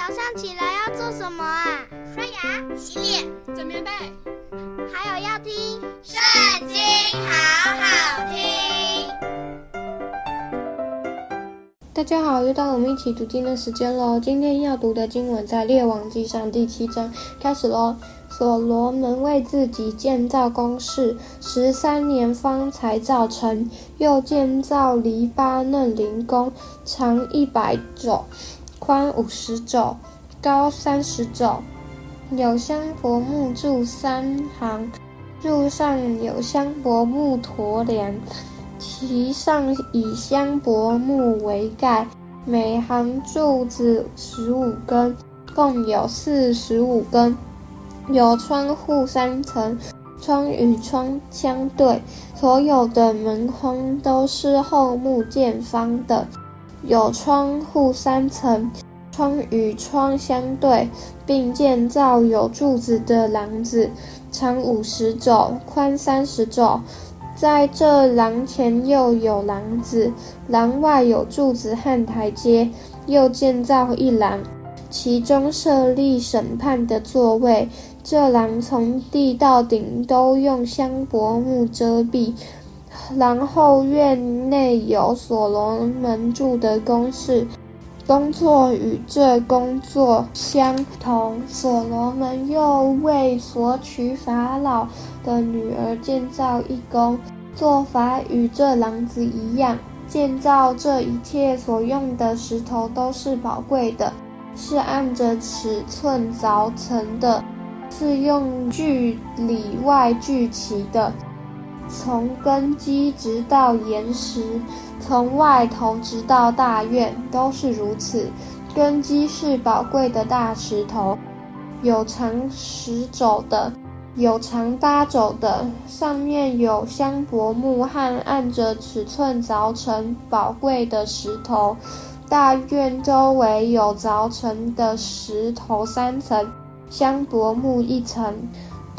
早上起来要做什么啊？刷牙、洗脸、整棉被，还有要听《圣经》，好好听。大家好，又到了我们一起读经的时间喽。今天要读的经文在《列王记上》第七章，开始喽。所罗门为自己建造宫室，十三年方才造成，又建造黎巴嫩灵宫，长一百肘，宽五十肘，高三十肘，有香柏木柱三行，柱上有香柏木驼梁，其上以香柏木为盖，每行柱子十五根，共有四十五根。有窗户三层，窗与窗相对，所有的门框都是厚木建方的。有窗户三层，窗与窗相对，并建造有柱子的廊子，长五十肘，宽三十肘。在这廊前又有廊子，廊外有柱子和台阶，又建造一廊，其中设立审判的座位。这廊从地到顶都用香柏木遮蔽。然后院内有所罗门住的宫室，工作与这工作相同。所罗门又为索取法老的女儿建造一宫，做法与这廊子一样。建造这一切所用的石头都是宝贵的，是按着尺寸凿成的。是用锯里外锯齐的，从根基直到岩石，从外头直到大院，都是如此。根基是宝贵的大石头，有长石肘的，有长搭走的，上面有香柏木和按着尺寸凿成宝贵的石头。大院周围有凿成的石头三层。香柏木一层，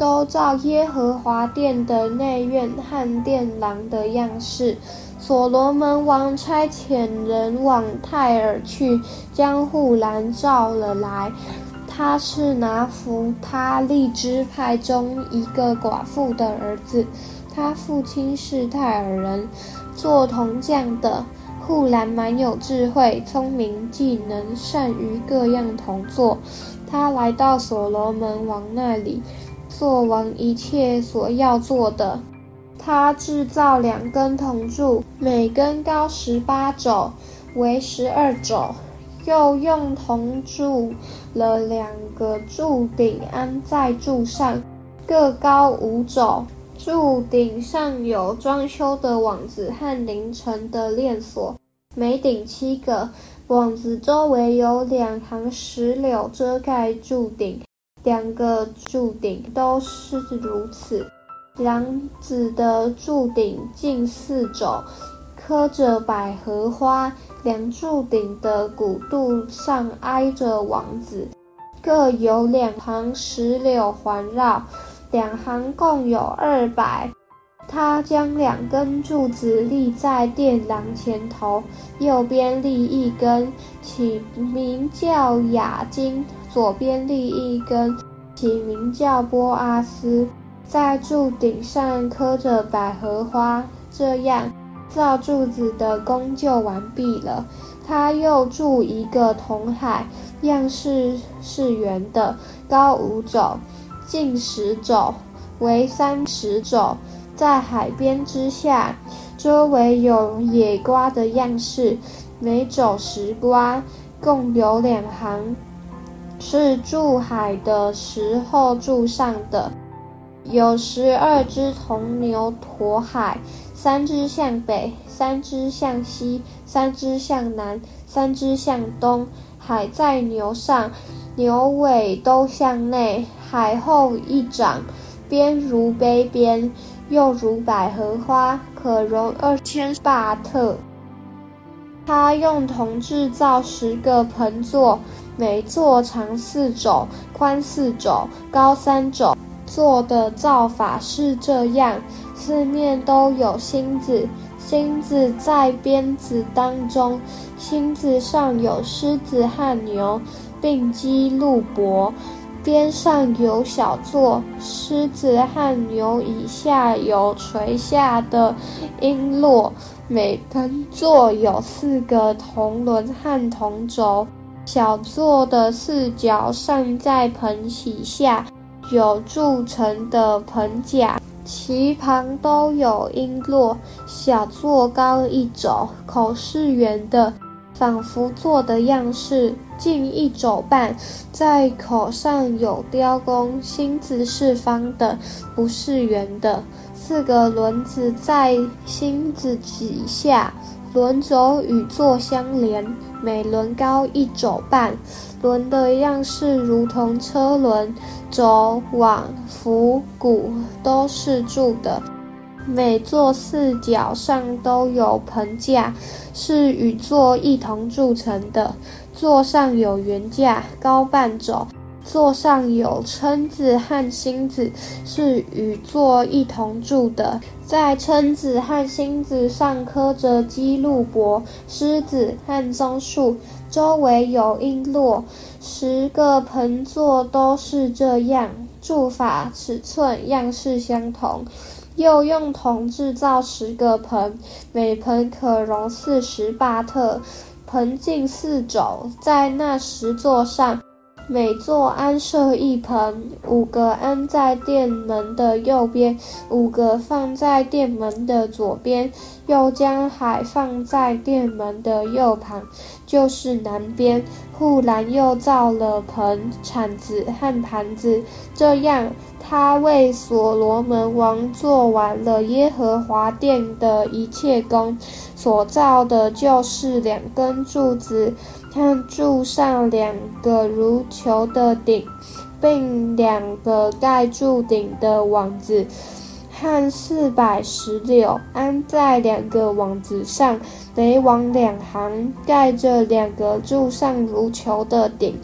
都照耶和华殿的内院和殿廊的样式。所罗门王差遣人往泰尔去，将户兰召了来。他是拿弗他利支派中一个寡妇的儿子，他父亲是泰尔人，做铜匠的。户兰蛮有智慧、聪明、技能，善于各样铜作。他来到所罗门王那里，做完一切所要做的。他制造两根铜柱，每根高十八肘，围十二肘，又用铜铸了两个柱顶，安在柱上，各高五肘。柱顶上有装修的网子和凌成的链锁，每顶七个。网子周围有两行石榴遮盖柱顶，两个柱顶都是如此。廊子的柱顶近四肘，刻着百合花。两柱顶的骨肚上挨着王子，各有两行石榴环绕，两行共有二百。他将两根柱子立在殿廊前头，右边立一根，起名叫雅金；左边立一根，起名叫波阿斯。在柱顶上刻着百合花。这样造柱子的工就完毕了。他又铸一个铜海，样式是圆的，高五肘，径十肘，围三十肘。在海边之下，周围有野瓜的样式，每肘十瓜，共有两行，是筑海的时候筑上的。有十二只铜牛驮海，三只向北，三只向西，三只向南，三只向东。海在牛上，牛尾都向内，海厚一掌，边如杯边。又如百合花，可容二千巴特。他用铜制造十个盆座，每座长四肘，宽四肘，高三肘。做的造法是这样：四面都有心子，星子在鞭子当中，星子上有狮子和牛，并丰鹿帛。边上有小座，狮子和牛以下有垂下的璎珞。每盆座有四个铜轮和铜轴，小座的四角上在盆洗下有铸成的盆甲，其旁都有璎珞。小座高一肘，口是圆的。仿佛座的样式，近一肘半，在口上有雕工。心子是方的，不是圆的。四个轮子在心子底下，轮轴与座相连，每轮高一肘半。轮的样式如同车轮，轴、网、扶、鼓都是铸的。每座四角上都有盆架，是与座一同铸成的。座上有圆架，高半肘，座上有蛏子和星子，是与座一同铸的。在蛏子和星子上刻着丰鹿帛、狮子和棕树，周围有璎珞。十个盆座都是这样，铸法、尺寸、样式相同。又用铜制造十个盆，每盆可容四十巴特，盆径四肘，在那十座上，每座安设一盆，五个安在殿门的右边，五个放在殿门的左边，又将海放在殿门的右旁，就是南边。护栏又造了盆、铲子和盘子，这样。他为所罗门王做完了耶和华殿的一切工，所造的就是两根柱子，和柱上两个如球的顶，并两个盖住顶的网子，和四百石榴安在两个网子上，每网两行，盖着两个柱上如球的顶。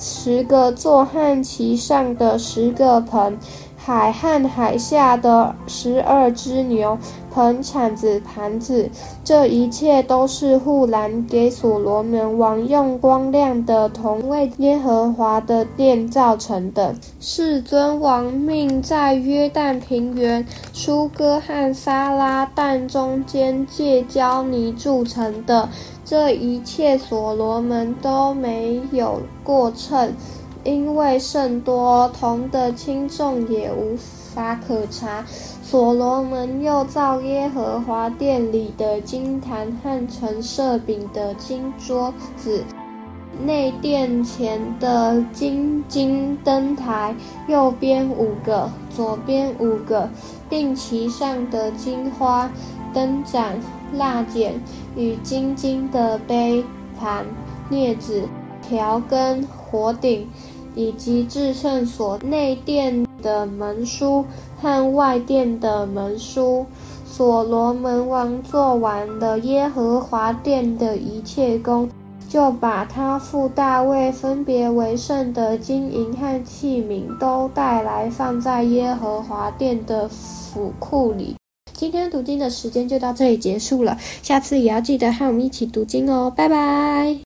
十个坐旱旗上的十个盆，海和海下的十二只牛，盆、铲子、盘子，这一切都是护栏给所罗门王用光亮的铜为耶和华的殿造成的。世尊王命在约旦平原、疏割和撒拉但中间借胶泥铸成的。这一切所罗门都没有过秤，因为甚多，铜的轻重也无法可查。所罗门又造耶和华殿里的金坛和陈设饼的金桌子，内殿前的金金灯台，右边五个，左边五个，并其上的金花灯盏。蜡剪与金金的杯盘、镊子、调羹、火鼎，以及至圣所内殿的门书和外殿的门书，所罗门王做完了耶和华殿的一切工，就把他父大卫分别为圣的金银和器皿都带来，放在耶和华殿的府库里。今天读经的时间就到这里结束了，下次也要记得和我们一起读经哦，拜拜。